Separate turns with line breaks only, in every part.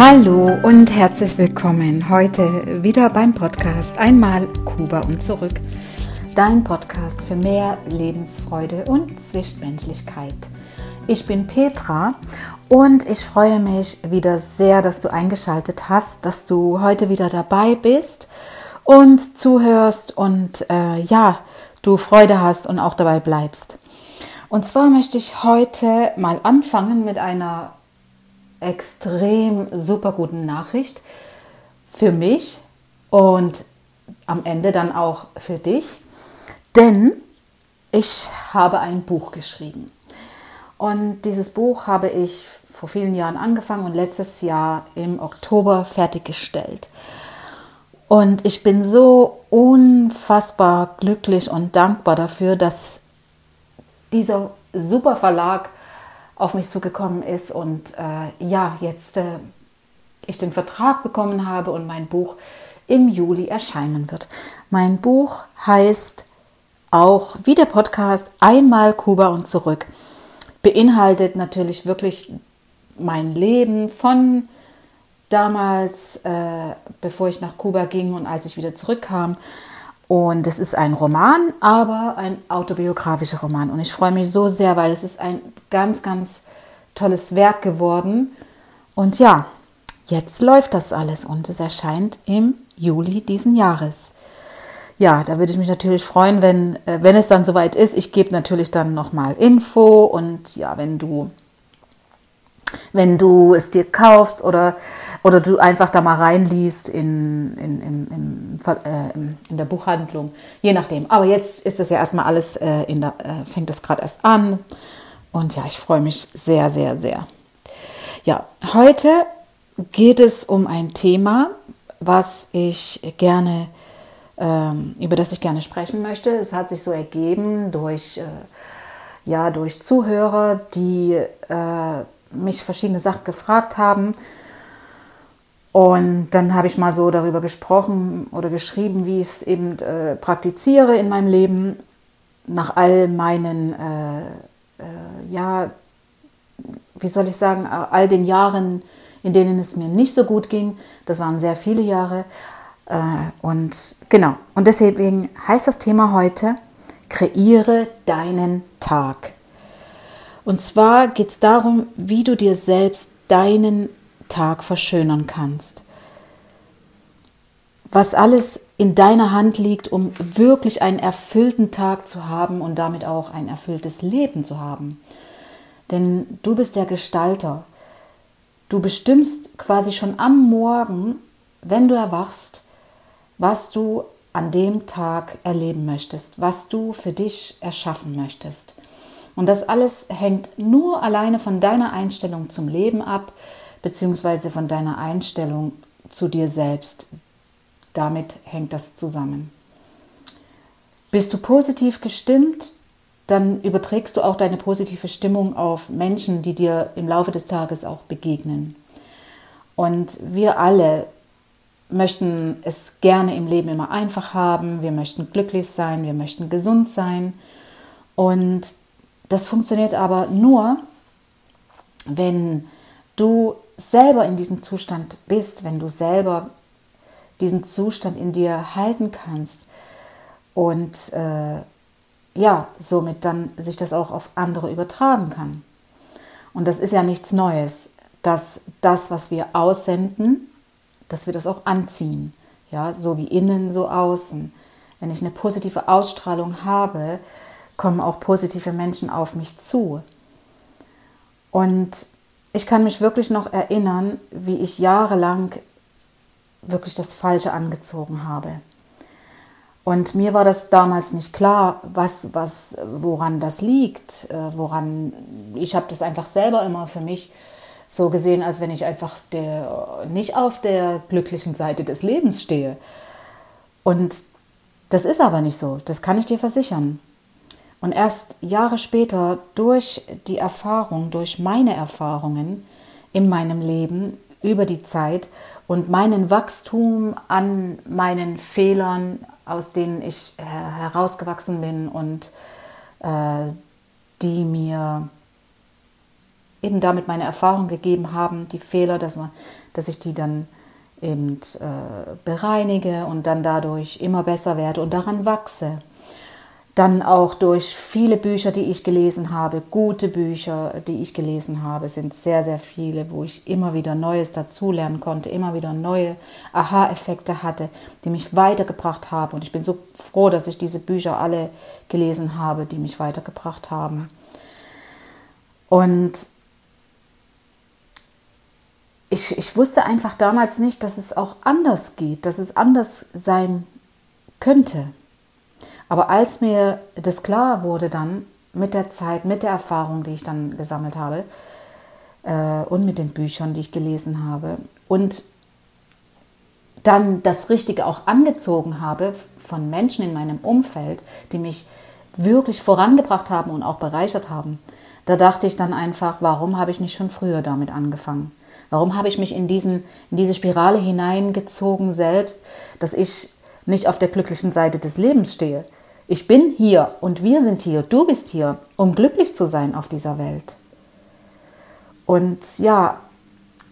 Hallo und herzlich willkommen heute wieder beim Podcast Einmal Kuba und zurück. Dein Podcast für mehr Lebensfreude und Zwischenmenschlichkeit. Ich bin Petra und ich freue mich wieder sehr, dass du eingeschaltet hast, dass du heute wieder dabei bist und zuhörst und äh, ja, du Freude hast und auch dabei bleibst. Und zwar möchte ich heute mal anfangen mit einer extrem super guten Nachricht für mich und am Ende dann auch für dich, denn ich habe ein Buch geschrieben. Und dieses Buch habe ich vor vielen Jahren angefangen und letztes Jahr im Oktober fertiggestellt. Und ich bin so unfassbar glücklich und dankbar dafür, dass dieser super Verlag auf mich zugekommen ist und äh, ja, jetzt äh, ich den Vertrag bekommen habe und mein Buch im Juli erscheinen wird. Mein Buch heißt auch wie der Podcast Einmal Kuba und zurück. Beinhaltet natürlich wirklich mein Leben von damals, äh, bevor ich nach Kuba ging und als ich wieder zurückkam, und es ist ein Roman, aber ein autobiografischer Roman. Und ich freue mich so sehr, weil es ist ein ganz, ganz tolles Werk geworden. Und ja, jetzt läuft das alles und es erscheint im Juli diesen Jahres. Ja, da würde ich mich natürlich freuen, wenn, äh, wenn es dann soweit ist. Ich gebe natürlich dann nochmal Info und ja, wenn du wenn du es dir kaufst oder, oder du einfach da mal reinliest in, in, in, in, äh, in der Buchhandlung, je nachdem. Aber jetzt ist das ja erstmal alles, äh, in der, äh, fängt das gerade erst an. Und ja, ich freue mich sehr, sehr, sehr. Ja, heute geht es um ein Thema, was ich gerne, ähm, über das ich gerne sprechen möchte. Es hat sich so ergeben durch, äh, ja, durch Zuhörer, die äh, mich verschiedene Sachen gefragt haben. Und dann habe ich mal so darüber gesprochen oder geschrieben, wie ich es eben äh, praktiziere in meinem Leben, nach all meinen, äh, äh, ja, wie soll ich sagen, all den Jahren, in denen es mir nicht so gut ging. Das waren sehr viele Jahre. Äh, und genau, und deswegen heißt das Thema heute, kreiere deinen Tag. Und zwar geht es darum, wie du dir selbst deinen Tag verschönern kannst. Was alles in deiner Hand liegt, um wirklich einen erfüllten Tag zu haben und damit auch ein erfülltes Leben zu haben. Denn du bist der Gestalter. Du bestimmst quasi schon am Morgen, wenn du erwachst, was du an dem Tag erleben möchtest, was du für dich erschaffen möchtest. Und das alles hängt nur alleine von deiner Einstellung zum Leben ab, beziehungsweise von deiner Einstellung zu dir selbst. Damit hängt das zusammen. Bist du positiv gestimmt, dann überträgst du auch deine positive Stimmung auf Menschen, die dir im Laufe des Tages auch begegnen. Und wir alle möchten es gerne im Leben immer einfach haben, wir möchten glücklich sein, wir möchten gesund sein. Und das funktioniert aber nur, wenn du selber in diesem Zustand bist, wenn du selber diesen Zustand in dir halten kannst und äh, ja, somit dann sich das auch auf andere übertragen kann. Und das ist ja nichts Neues, dass das, was wir aussenden, dass wir das auch anziehen. Ja, so wie innen, so außen. Wenn ich eine positive Ausstrahlung habe, kommen auch positive Menschen auf mich zu. Und ich kann mich wirklich noch erinnern, wie ich jahrelang wirklich das Falsche angezogen habe. Und mir war das damals nicht klar, was, was, woran das liegt, äh, woran ich habe das einfach selber immer für mich so gesehen, als wenn ich einfach der, nicht auf der glücklichen Seite des Lebens stehe. Und das ist aber nicht so, das kann ich dir versichern. Und erst Jahre später durch die Erfahrung, durch meine Erfahrungen in meinem Leben über die Zeit und meinen Wachstum an meinen Fehlern, aus denen ich äh, herausgewachsen bin und äh, die mir eben damit meine Erfahrung gegeben haben, die Fehler, dass, man, dass ich die dann eben äh, bereinige und dann dadurch immer besser werde und daran wachse. Dann auch durch viele Bücher, die ich gelesen habe, gute Bücher, die ich gelesen habe, sind sehr, sehr viele, wo ich immer wieder Neues dazulernen konnte, immer wieder neue Aha-Effekte hatte, die mich weitergebracht haben. Und ich bin so froh, dass ich diese Bücher alle gelesen habe, die mich weitergebracht haben. Und ich, ich wusste einfach damals nicht, dass es auch anders geht, dass es anders sein könnte. Aber als mir das klar wurde dann mit der Zeit, mit der Erfahrung, die ich dann gesammelt habe äh, und mit den Büchern, die ich gelesen habe und dann das Richtige auch angezogen habe von Menschen in meinem Umfeld, die mich wirklich vorangebracht haben und auch bereichert haben, da dachte ich dann einfach, warum habe ich nicht schon früher damit angefangen? Warum habe ich mich in, diesen, in diese Spirale hineingezogen selbst, dass ich nicht auf der glücklichen Seite des Lebens stehe? Ich bin hier und wir sind hier, du bist hier, um glücklich zu sein auf dieser Welt. Und ja,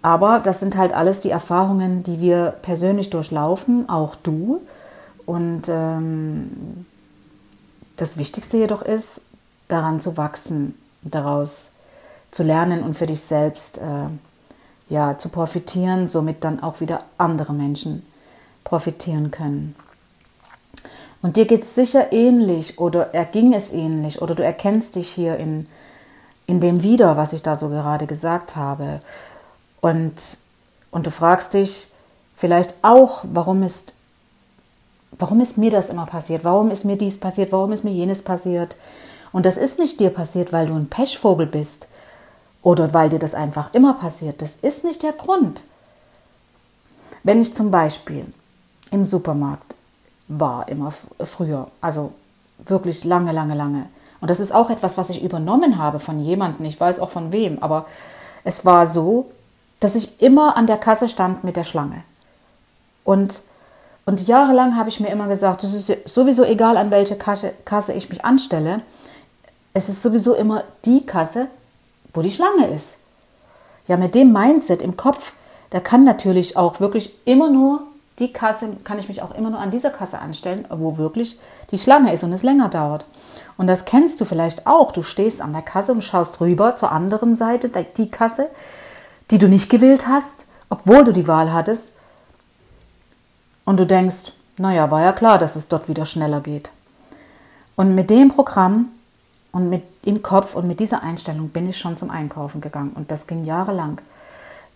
aber das sind halt alles die Erfahrungen, die wir persönlich durchlaufen, auch du. Und ähm, das Wichtigste jedoch ist, daran zu wachsen, daraus zu lernen und für dich selbst äh, ja, zu profitieren, somit dann auch wieder andere Menschen profitieren können. Und dir geht es sicher ähnlich oder erging es ähnlich oder du erkennst dich hier in, in dem wieder, was ich da so gerade gesagt habe. Und, und du fragst dich vielleicht auch, warum ist, warum ist mir das immer passiert? Warum ist mir dies passiert? Warum ist mir jenes passiert? Und das ist nicht dir passiert, weil du ein Pechvogel bist oder weil dir das einfach immer passiert. Das ist nicht der Grund. Wenn ich zum Beispiel im Supermarkt war immer früher. Also wirklich lange, lange, lange. Und das ist auch etwas, was ich übernommen habe von jemandem. Ich weiß auch von wem. Aber es war so, dass ich immer an der Kasse stand mit der Schlange. Und, und jahrelang habe ich mir immer gesagt, es ist sowieso egal, an welche Kasse, Kasse ich mich anstelle. Es ist sowieso immer die Kasse, wo die Schlange ist. Ja, mit dem Mindset im Kopf, da kann natürlich auch wirklich immer nur die Kasse kann ich mich auch immer nur an dieser Kasse anstellen, wo wirklich die Schlange ist und es länger dauert. Und das kennst du vielleicht auch. Du stehst an der Kasse und schaust rüber zur anderen Seite, die Kasse, die du nicht gewählt hast, obwohl du die Wahl hattest. Und du denkst, naja, war ja klar, dass es dort wieder schneller geht. Und mit dem Programm und mit im Kopf und mit dieser Einstellung bin ich schon zum Einkaufen gegangen. Und das ging jahrelang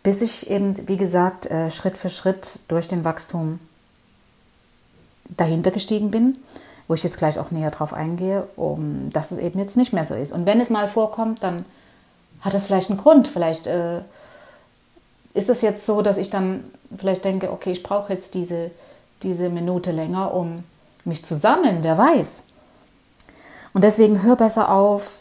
bis ich eben, wie gesagt, äh, Schritt für Schritt durch den Wachstum dahinter gestiegen bin, wo ich jetzt gleich auch näher drauf eingehe, um, dass es eben jetzt nicht mehr so ist. Und wenn es mal vorkommt, dann hat es vielleicht einen Grund. Vielleicht äh, ist es jetzt so, dass ich dann vielleicht denke, okay, ich brauche jetzt diese, diese Minute länger, um mich zu sammeln, wer weiß. Und deswegen hör besser auf,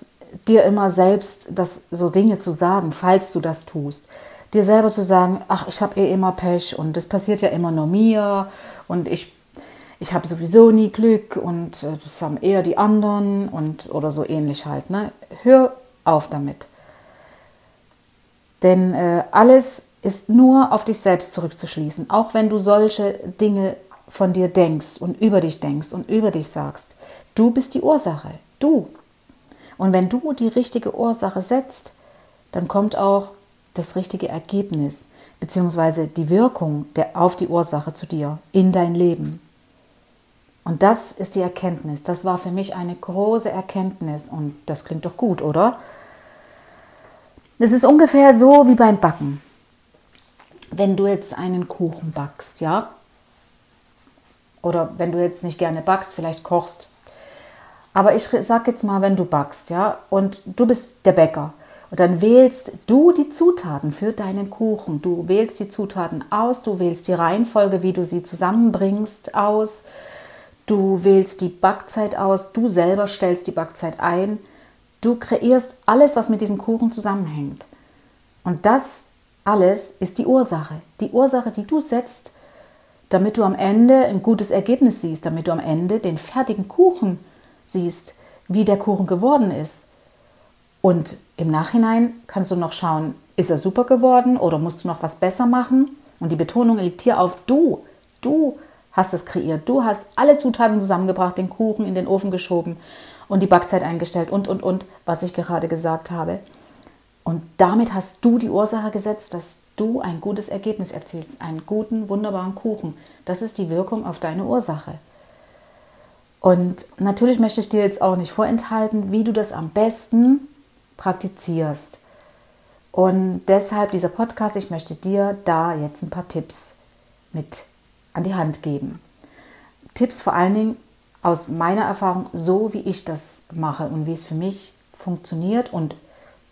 dir immer selbst das, so Dinge zu sagen, falls du das tust dir selber zu sagen, ach, ich habe eh immer Pech und das passiert ja immer nur mir und ich, ich habe sowieso nie Glück und äh, das haben eher die anderen und oder so ähnlich halt. Ne? Hör auf damit. Denn äh, alles ist nur auf dich selbst zurückzuschließen, auch wenn du solche Dinge von dir denkst und über dich denkst und über dich sagst. Du bist die Ursache, du. Und wenn du die richtige Ursache setzt, dann kommt auch das richtige Ergebnis bzw. die Wirkung der, auf die Ursache zu dir in dein Leben. Und das ist die Erkenntnis. Das war für mich eine große Erkenntnis und das klingt doch gut, oder? Es ist ungefähr so wie beim Backen. Wenn du jetzt einen Kuchen backst, ja? Oder wenn du jetzt nicht gerne backst, vielleicht kochst. Aber ich sag jetzt mal, wenn du backst, ja, und du bist der Bäcker und dann wählst du die Zutaten für deinen Kuchen. Du wählst die Zutaten aus, du wählst die Reihenfolge, wie du sie zusammenbringst, aus. Du wählst die Backzeit aus, du selber stellst die Backzeit ein. Du kreierst alles, was mit diesem Kuchen zusammenhängt. Und das alles ist die Ursache. Die Ursache, die du setzt, damit du am Ende ein gutes Ergebnis siehst, damit du am Ende den fertigen Kuchen siehst, wie der Kuchen geworden ist. Und im Nachhinein kannst du noch schauen, ist er super geworden oder musst du noch was besser machen? Und die Betonung liegt hier auf du. Du hast es kreiert. Du hast alle Zutaten zusammengebracht, den Kuchen in den Ofen geschoben und die Backzeit eingestellt und, und, und, was ich gerade gesagt habe. Und damit hast du die Ursache gesetzt, dass du ein gutes Ergebnis erzielst, einen guten, wunderbaren Kuchen. Das ist die Wirkung auf deine Ursache. Und natürlich möchte ich dir jetzt auch nicht vorenthalten, wie du das am besten praktizierst. Und deshalb dieser Podcast, ich möchte dir da jetzt ein paar Tipps mit an die Hand geben. Tipps vor allen Dingen aus meiner Erfahrung, so wie ich das mache und wie es für mich funktioniert und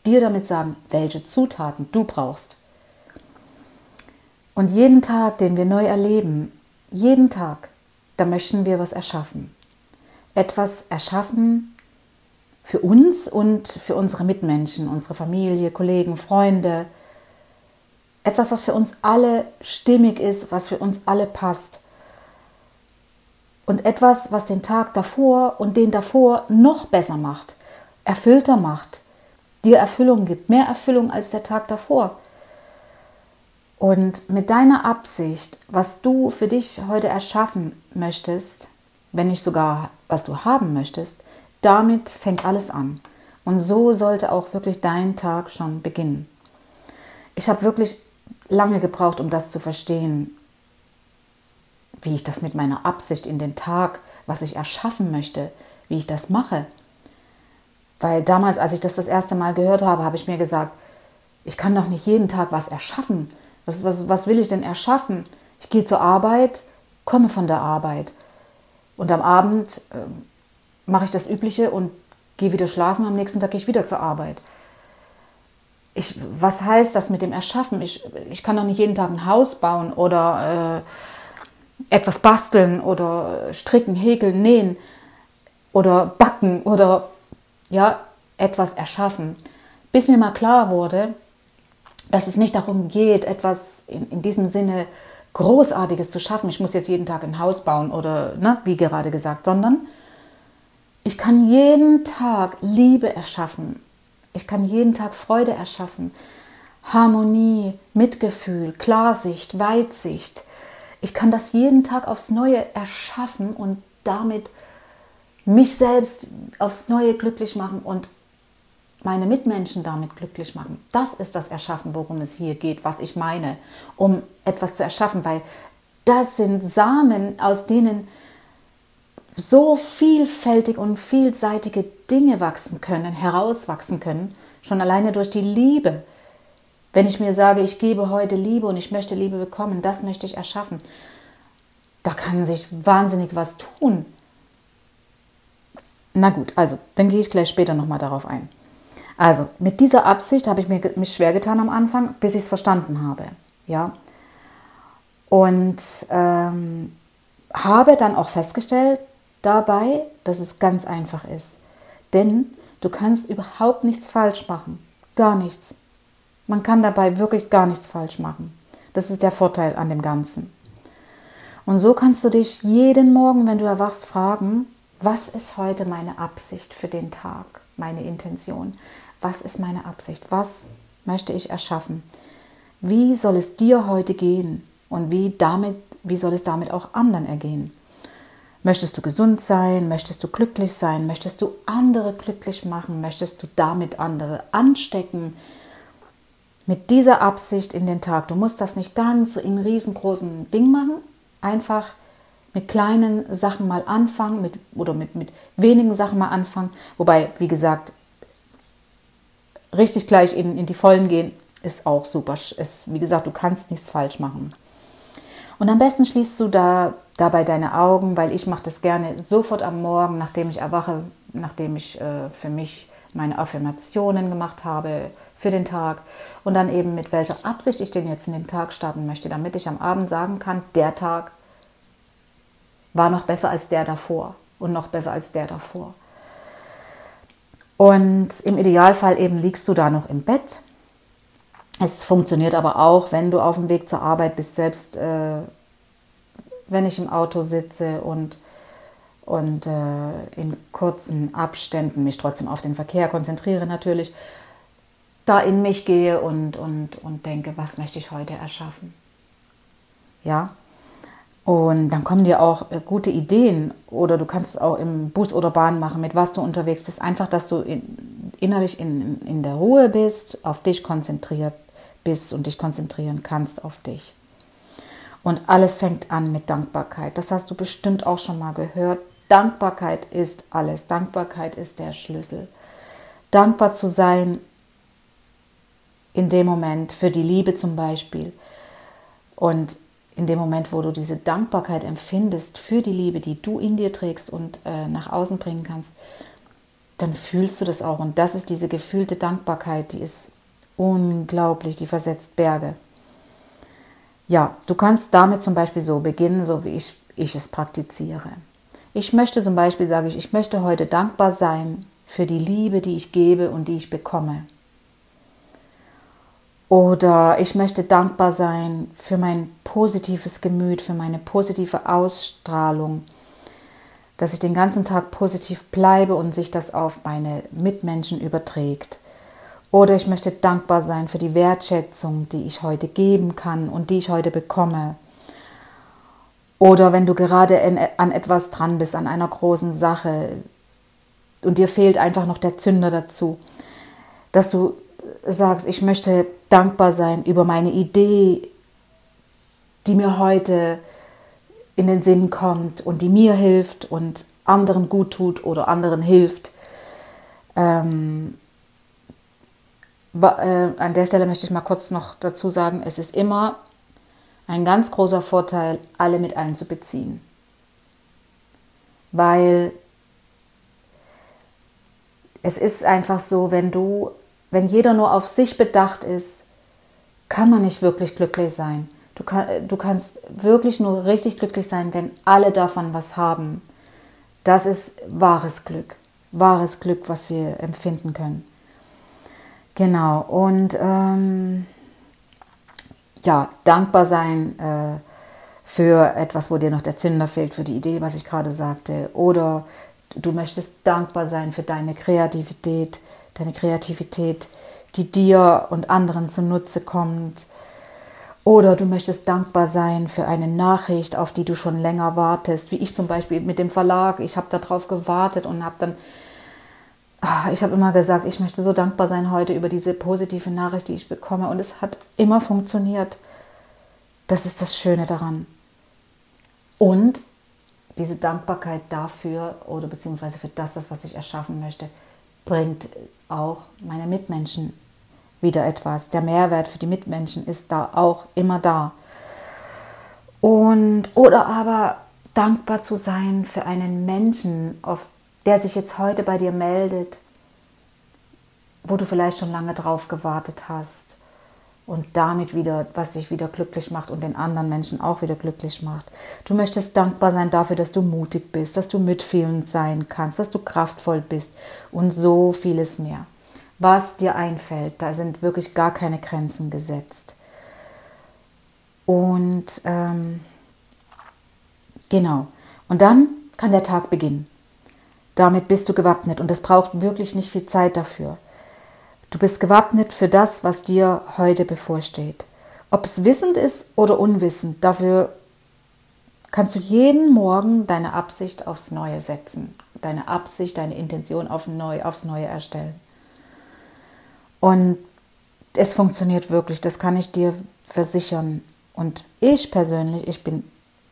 dir damit sagen, welche Zutaten du brauchst. Und jeden Tag, den wir neu erleben, jeden Tag, da möchten wir was erschaffen. Etwas erschaffen für uns und für unsere Mitmenschen, unsere Familie, Kollegen, Freunde. Etwas, was für uns alle stimmig ist, was für uns alle passt. Und etwas, was den Tag davor und den davor noch besser macht, erfüllter macht, dir Erfüllung gibt, mehr Erfüllung als der Tag davor. Und mit deiner Absicht, was du für dich heute erschaffen möchtest, wenn nicht sogar was du haben möchtest, damit fängt alles an. Und so sollte auch wirklich dein Tag schon beginnen. Ich habe wirklich lange gebraucht, um das zu verstehen, wie ich das mit meiner Absicht in den Tag, was ich erschaffen möchte, wie ich das mache. Weil damals, als ich das das erste Mal gehört habe, habe ich mir gesagt, ich kann doch nicht jeden Tag was erschaffen. Was, was, was will ich denn erschaffen? Ich gehe zur Arbeit, komme von der Arbeit. Und am Abend äh, mache ich das Übliche und gehe wieder schlafen. Am nächsten Tag gehe ich wieder zur Arbeit. Ich, was heißt das mit dem Erschaffen? Ich, ich kann doch nicht jeden Tag ein Haus bauen oder äh, etwas basteln oder stricken, häkeln, nähen oder backen oder ja, etwas erschaffen, bis mir mal klar wurde, dass es nicht darum geht, etwas in, in diesem Sinne Großartiges zu schaffen. Ich muss jetzt jeden Tag ein Haus bauen oder, ne, wie gerade gesagt, sondern ich kann jeden Tag Liebe erschaffen. Ich kann jeden Tag Freude erschaffen. Harmonie, Mitgefühl, Klarsicht, Weitsicht. Ich kann das jeden Tag aufs Neue erschaffen und damit mich selbst aufs Neue glücklich machen und meine Mitmenschen damit glücklich machen. Das ist das Erschaffen, worum es hier geht, was ich meine, um etwas zu erschaffen, weil das sind Samen, aus denen so vielfältig und vielseitige Dinge wachsen können, herauswachsen können, schon alleine durch die Liebe. Wenn ich mir sage, ich gebe heute Liebe und ich möchte Liebe bekommen, das möchte ich erschaffen, da kann sich wahnsinnig was tun. Na gut, also, dann gehe ich gleich später nochmal darauf ein. Also, mit dieser Absicht habe ich mir, mich schwer getan am Anfang, bis ich es verstanden habe. Ja. Und ähm, habe dann auch festgestellt dabei, dass es ganz einfach ist. Denn du kannst überhaupt nichts falsch machen. Gar nichts. Man kann dabei wirklich gar nichts falsch machen. Das ist der Vorteil an dem Ganzen. Und so kannst du dich jeden Morgen, wenn du erwachst, fragen, was ist heute meine Absicht für den Tag, meine Intention? Was ist meine Absicht? Was möchte ich erschaffen? Wie soll es dir heute gehen? Und wie, damit, wie soll es damit auch anderen ergehen? Möchtest du gesund sein? Möchtest du glücklich sein? Möchtest du andere glücklich machen? Möchtest du damit andere anstecken? Mit dieser Absicht in den Tag. Du musst das nicht ganz in riesengroßen Ding machen. Einfach mit kleinen Sachen mal anfangen mit, oder mit, mit wenigen Sachen mal anfangen. Wobei, wie gesagt, richtig gleich in, in die Vollen gehen ist auch super. Ist, wie gesagt, du kannst nichts falsch machen. Und am besten schließt du da dabei deine Augen, weil ich mache das gerne sofort am Morgen, nachdem ich erwache, nachdem ich äh, für mich meine Affirmationen gemacht habe für den Tag und dann eben mit welcher Absicht ich den jetzt in den Tag starten möchte, damit ich am Abend sagen kann, der Tag war noch besser als der davor und noch besser als der davor. Und im Idealfall eben liegst du da noch im Bett. Es funktioniert aber auch, wenn du auf dem Weg zur Arbeit bist, selbst äh, wenn ich im Auto sitze und, und äh, in kurzen Abständen mich trotzdem auf den Verkehr konzentriere natürlich, da in mich gehe und, und, und denke, was möchte ich heute erschaffen. Ja, und dann kommen dir auch äh, gute Ideen oder du kannst es auch im Bus oder Bahn machen, mit was du unterwegs bist. Einfach, dass du in, innerlich in, in der Ruhe bist, auf dich konzentriert bist und dich konzentrieren kannst auf dich. Und alles fängt an mit Dankbarkeit. Das hast du bestimmt auch schon mal gehört. Dankbarkeit ist alles. Dankbarkeit ist der Schlüssel. Dankbar zu sein in dem Moment für die Liebe zum Beispiel. Und in dem Moment, wo du diese Dankbarkeit empfindest für die Liebe, die du in dir trägst und äh, nach außen bringen kannst, dann fühlst du das auch. Und das ist diese gefühlte Dankbarkeit, die ist unglaublich, die versetzt Berge. Ja, du kannst damit zum Beispiel so beginnen, so wie ich, ich es praktiziere. Ich möchte zum Beispiel, sage ich, ich möchte heute dankbar sein für die Liebe, die ich gebe und die ich bekomme. Oder ich möchte dankbar sein für mein positives Gemüt, für meine positive Ausstrahlung, dass ich den ganzen Tag positiv bleibe und sich das auf meine Mitmenschen überträgt. Oder ich möchte dankbar sein für die Wertschätzung, die ich heute geben kann und die ich heute bekomme. Oder wenn du gerade an etwas dran bist, an einer großen Sache und dir fehlt einfach noch der Zünder dazu, dass du sagst, ich möchte dankbar sein über meine Idee, die mir heute in den Sinn kommt und die mir hilft und anderen gut tut oder anderen hilft. Ähm, äh, an der Stelle möchte ich mal kurz noch dazu sagen, es ist immer ein ganz großer Vorteil, alle mit einzubeziehen. Weil es ist einfach so, wenn du, wenn jeder nur auf sich bedacht ist, kann man nicht wirklich glücklich sein. Du, kann, du kannst wirklich nur richtig glücklich sein, wenn alle davon was haben. Das ist wahres Glück, wahres Glück, was wir empfinden können. Genau, und ähm, ja, dankbar sein äh, für etwas, wo dir noch der Zünder fehlt, für die Idee, was ich gerade sagte. Oder du möchtest dankbar sein für deine Kreativität, deine Kreativität, die dir und anderen zunutze kommt. Oder du möchtest dankbar sein für eine Nachricht, auf die du schon länger wartest, wie ich zum Beispiel mit dem Verlag. Ich habe darauf gewartet und habe dann ich habe immer gesagt, ich möchte so dankbar sein heute über diese positive Nachricht, die ich bekomme. Und es hat immer funktioniert. Das ist das Schöne daran. Und diese Dankbarkeit dafür oder beziehungsweise für das, was ich erschaffen möchte, bringt auch meine Mitmenschen wieder etwas. Der Mehrwert für die Mitmenschen ist da auch immer da. Und oder aber dankbar zu sein für einen Menschen, auf der sich jetzt heute bei dir meldet, wo du vielleicht schon lange drauf gewartet hast und damit wieder, was dich wieder glücklich macht und den anderen Menschen auch wieder glücklich macht. Du möchtest dankbar sein dafür, dass du mutig bist, dass du mitfühlend sein kannst, dass du kraftvoll bist und so vieles mehr. Was dir einfällt, da sind wirklich gar keine Grenzen gesetzt. Und ähm, genau. Und dann kann der Tag beginnen. Damit bist du gewappnet und es braucht wirklich nicht viel Zeit dafür. Du bist gewappnet für das, was dir heute bevorsteht. Ob es wissend ist oder unwissend, dafür kannst du jeden Morgen deine Absicht aufs Neue setzen, deine Absicht, deine Intention auf neu, aufs Neue erstellen. Und es funktioniert wirklich, das kann ich dir versichern. Und ich persönlich, ich bin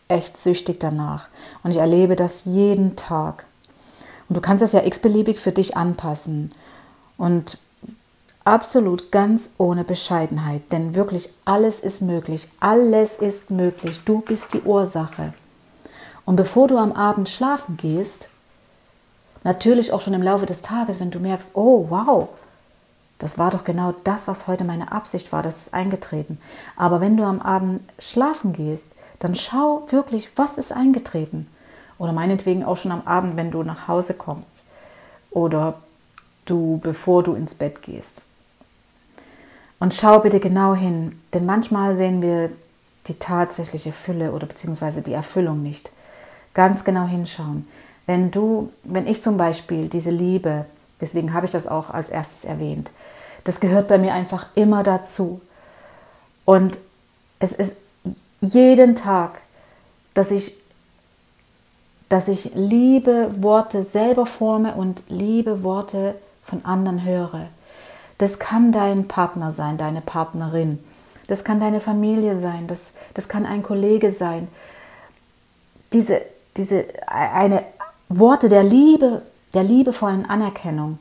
echt süchtig danach. Und ich erlebe das jeden Tag. Und du kannst das ja x-beliebig für dich anpassen. Und absolut ganz ohne Bescheidenheit, denn wirklich alles ist möglich. Alles ist möglich. Du bist die Ursache. Und bevor du am Abend schlafen gehst, natürlich auch schon im Laufe des Tages, wenn du merkst, oh wow, das war doch genau das, was heute meine Absicht war, das ist eingetreten. Aber wenn du am Abend schlafen gehst, dann schau wirklich, was ist eingetreten. Oder meinetwegen auch schon am Abend, wenn du nach Hause kommst. Oder du, bevor du ins Bett gehst. Und schau bitte genau hin, denn manchmal sehen wir die tatsächliche Fülle oder beziehungsweise die Erfüllung nicht. Ganz genau hinschauen. Wenn du, wenn ich zum Beispiel diese Liebe, deswegen habe ich das auch als erstes erwähnt, das gehört bei mir einfach immer dazu. Und es ist jeden Tag, dass ich, dass ich liebe Worte selber forme und liebe Worte von anderen höre. Das kann dein Partner sein, deine Partnerin. Das kann deine Familie sein. Das, das kann ein Kollege sein. Diese, diese eine Worte der Liebe, der liebevollen Anerkennung.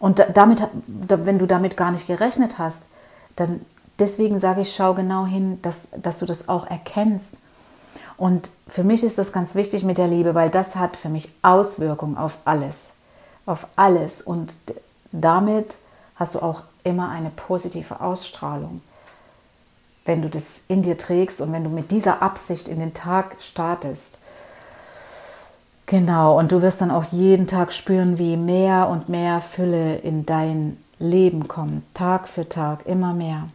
Und damit, wenn du damit gar nicht gerechnet hast, dann deswegen sage ich, schau genau hin, dass, dass du das auch erkennst. Und für mich ist das ganz wichtig mit der Liebe, weil das hat für mich Auswirkungen auf alles. Auf alles. Und damit hast du auch immer eine positive Ausstrahlung. Wenn du das in dir trägst und wenn du mit dieser Absicht in den Tag startest. Genau, und du wirst dann auch jeden Tag spüren, wie mehr und mehr Fülle in dein Leben kommt, Tag für Tag, immer mehr.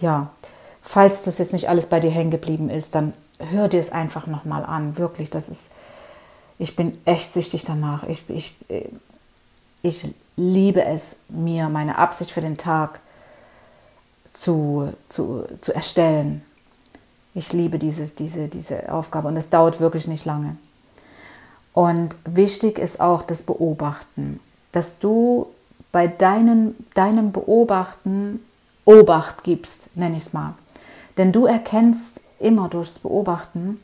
Ja, falls das jetzt nicht alles bei dir hängen geblieben ist, dann hör dir es einfach nochmal an. Wirklich, das ist, ich bin echt süchtig danach. Ich, ich, ich liebe es, mir meine Absicht für den Tag zu, zu, zu erstellen. Ich liebe diese, diese, diese Aufgabe und es dauert wirklich nicht lange. Und wichtig ist auch das Beobachten, dass du bei deinen, deinem Beobachten Obacht gibst, nenne ich es mal. Denn du erkennst immer durchs Beobachten,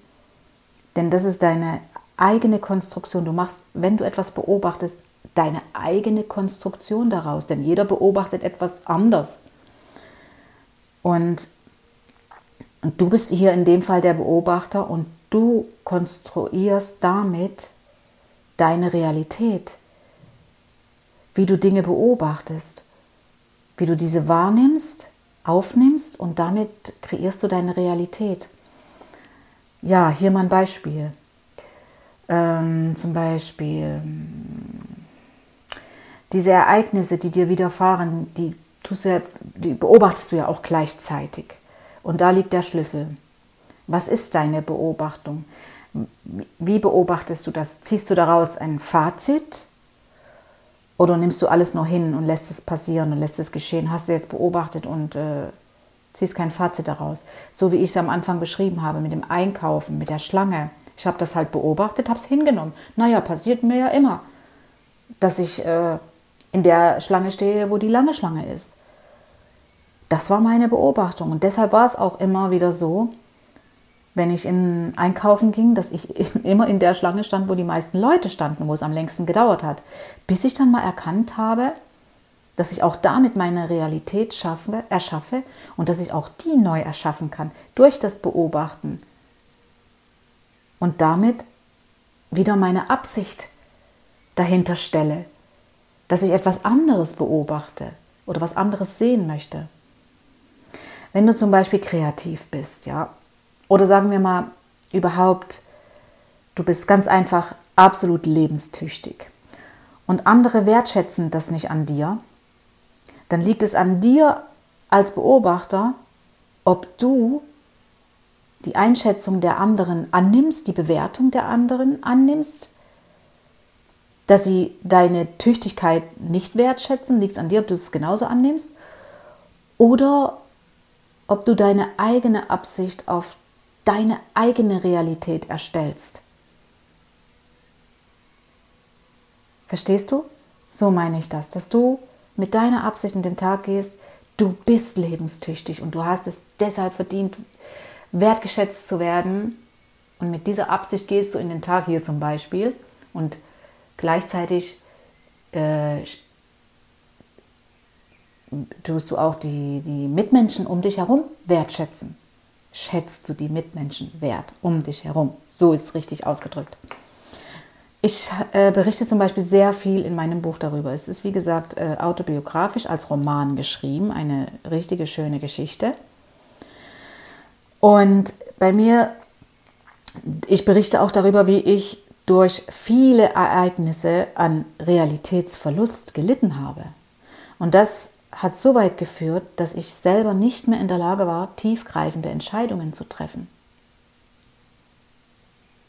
denn das ist deine eigene Konstruktion. Du machst, wenn du etwas beobachtest, deine eigene Konstruktion daraus, denn jeder beobachtet etwas anders. Und, du bist hier in dem Fall der Beobachter und du konstruierst damit deine Realität, wie du Dinge beobachtest, wie du diese wahrnimmst, aufnimmst und damit kreierst du deine Realität. Ja, hier mal ein Beispiel. Ähm, zum Beispiel diese Ereignisse, die dir widerfahren, die, tust du ja, die beobachtest du ja auch gleichzeitig. Und da liegt der Schlüssel. Was ist deine Beobachtung? Wie beobachtest du das? Ziehst du daraus ein Fazit? Oder nimmst du alles nur hin und lässt es passieren und lässt es geschehen? Hast du jetzt beobachtet und äh, ziehst kein Fazit daraus? So wie ich es am Anfang beschrieben habe mit dem Einkaufen, mit der Schlange. Ich habe das halt beobachtet, habe es hingenommen. Naja, passiert mir ja immer, dass ich äh, in der Schlange stehe, wo die lange Schlange ist. Das war meine Beobachtung. Und deshalb war es auch immer wieder so, wenn ich in Einkaufen ging, dass ich immer in der Schlange stand, wo die meisten Leute standen, wo es am längsten gedauert hat. Bis ich dann mal erkannt habe, dass ich auch damit meine Realität schaffe, erschaffe und dass ich auch die neu erschaffen kann durch das Beobachten. Und damit wieder meine Absicht dahinter stelle dass ich etwas anderes beobachte oder was anderes sehen möchte. Wenn du zum Beispiel kreativ bist, ja, oder sagen wir mal überhaupt, du bist ganz einfach absolut lebenstüchtig. Und andere wertschätzen das nicht an dir, dann liegt es an dir als Beobachter, ob du die Einschätzung der anderen annimmst, die Bewertung der anderen annimmst dass sie deine Tüchtigkeit nicht wertschätzen, liegt es an dir, ob du es genauso annimmst, oder ob du deine eigene Absicht auf deine eigene Realität erstellst. Verstehst du? So meine ich das, dass du mit deiner Absicht in den Tag gehst, du bist lebenstüchtig und du hast es deshalb verdient, wertgeschätzt zu werden. Und mit dieser Absicht gehst du in den Tag hier zum Beispiel und Gleichzeitig äh, tust du auch die, die Mitmenschen um dich herum wertschätzen. Schätzt du die Mitmenschen wert um dich herum. So ist es richtig ausgedrückt. Ich äh, berichte zum Beispiel sehr viel in meinem Buch darüber. Es ist, wie gesagt, äh, autobiografisch als Roman geschrieben, eine richtige schöne Geschichte. Und bei mir, ich berichte auch darüber, wie ich durch viele Ereignisse an Realitätsverlust gelitten habe. Und das hat so weit geführt, dass ich selber nicht mehr in der Lage war, tiefgreifende Entscheidungen zu treffen.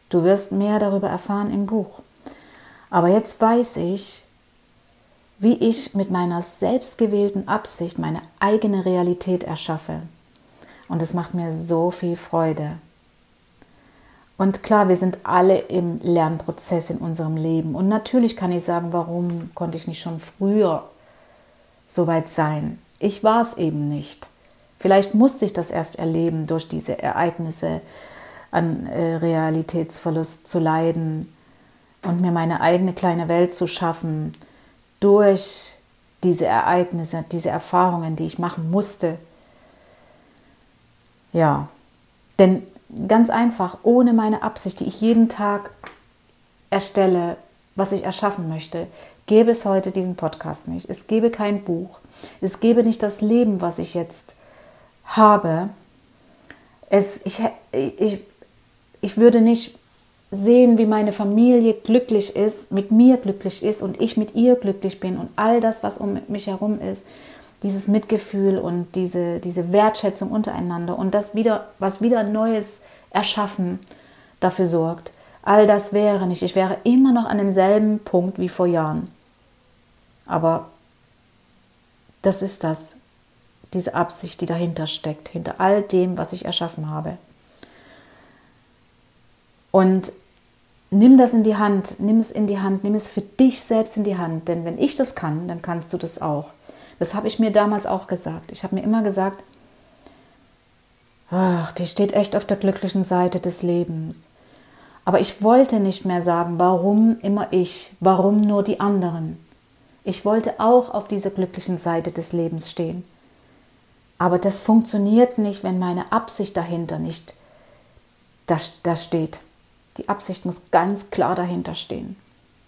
Du wirst mehr darüber erfahren im Buch. Aber jetzt weiß ich, wie ich mit meiner selbstgewählten Absicht meine eigene Realität erschaffe. Und es macht mir so viel Freude. Und klar, wir sind alle im Lernprozess in unserem Leben. Und natürlich kann ich sagen, warum konnte ich nicht schon früher so weit sein? Ich war es eben nicht. Vielleicht musste ich das erst erleben, durch diese Ereignisse an äh, Realitätsverlust zu leiden und mir meine eigene kleine Welt zu schaffen durch diese Ereignisse, diese Erfahrungen, die ich machen musste. Ja, denn ganz einfach, ohne meine Absicht, die ich jeden Tag erstelle, was ich erschaffen möchte, gäbe es heute diesen Podcast nicht. Es gäbe kein Buch. Es gäbe nicht das Leben, was ich jetzt habe. Es, ich, ich, ich würde nicht sehen, wie meine Familie glücklich ist, mit mir glücklich ist und ich mit ihr glücklich bin und all das, was um mich herum ist, dieses Mitgefühl und diese, diese Wertschätzung untereinander und das wieder, was wieder Neues erschaffen dafür sorgt. All das wäre nicht. Ich wäre immer noch an demselben Punkt wie vor Jahren. Aber das ist das, diese Absicht, die dahinter steckt, hinter all dem, was ich erschaffen habe. Und nimm das in die Hand, nimm es in die Hand, nimm es für dich selbst in die Hand. Denn wenn ich das kann, dann kannst du das auch. Das habe ich mir damals auch gesagt. Ich habe mir immer gesagt, ach, die steht echt auf der glücklichen Seite des Lebens. Aber ich wollte nicht mehr sagen, warum immer ich, warum nur die anderen. Ich wollte auch auf dieser glücklichen Seite des Lebens stehen. Aber das funktioniert nicht, wenn meine Absicht dahinter nicht da, da steht. Die Absicht muss ganz klar dahinter stehen.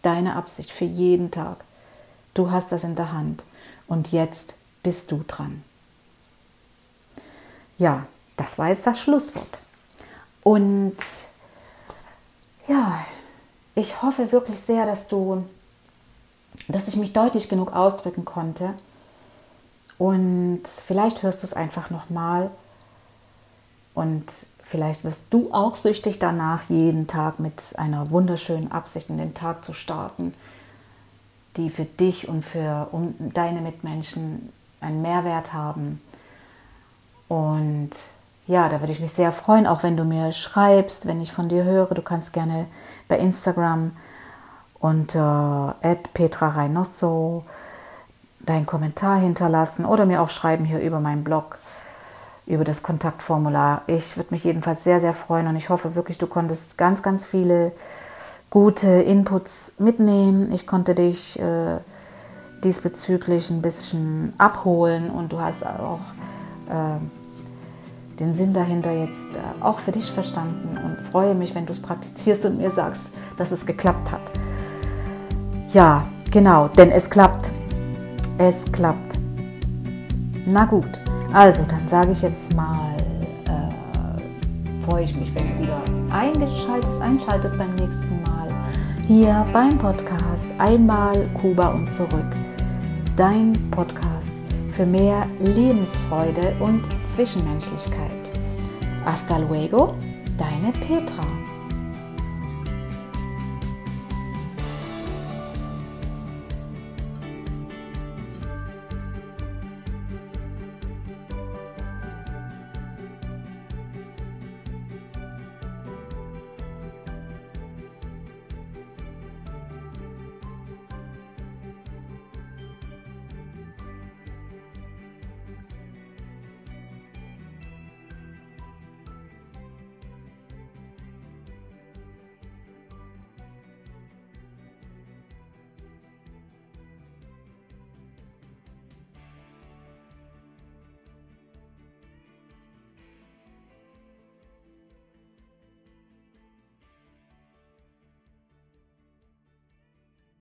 Deine Absicht für jeden Tag. Du hast das in der Hand. Und jetzt bist du dran. Ja, das war jetzt das Schlusswort. Und ja, ich hoffe wirklich sehr, dass du, dass ich mich deutlich genug ausdrücken konnte. Und vielleicht hörst du es einfach nochmal. Und vielleicht wirst du auch süchtig danach, jeden Tag mit einer wunderschönen Absicht in den Tag zu starten die für dich und für um deine Mitmenschen einen Mehrwert haben. Und ja, da würde ich mich sehr freuen, auch wenn du mir schreibst, wenn ich von dir höre. Du kannst gerne bei Instagram unter Petra Reynoso deinen Kommentar hinterlassen oder mir auch schreiben hier über meinen Blog, über das Kontaktformular. Ich würde mich jedenfalls sehr, sehr freuen und ich hoffe wirklich, du konntest ganz, ganz viele gute Inputs mitnehmen. Ich konnte dich äh, diesbezüglich ein bisschen abholen und du hast auch äh, den Sinn dahinter jetzt äh, auch für dich verstanden und freue mich, wenn du es praktizierst und mir sagst, dass es geklappt hat. Ja, genau, denn es klappt. Es klappt. Na gut, also dann sage ich jetzt mal, äh, freue ich mich, wenn du wieder eingeschaltet, einschaltest beim nächsten Mal hier beim Podcast Einmal Kuba und zurück. Dein Podcast für mehr Lebensfreude und Zwischenmenschlichkeit. Hasta luego, deine Petra.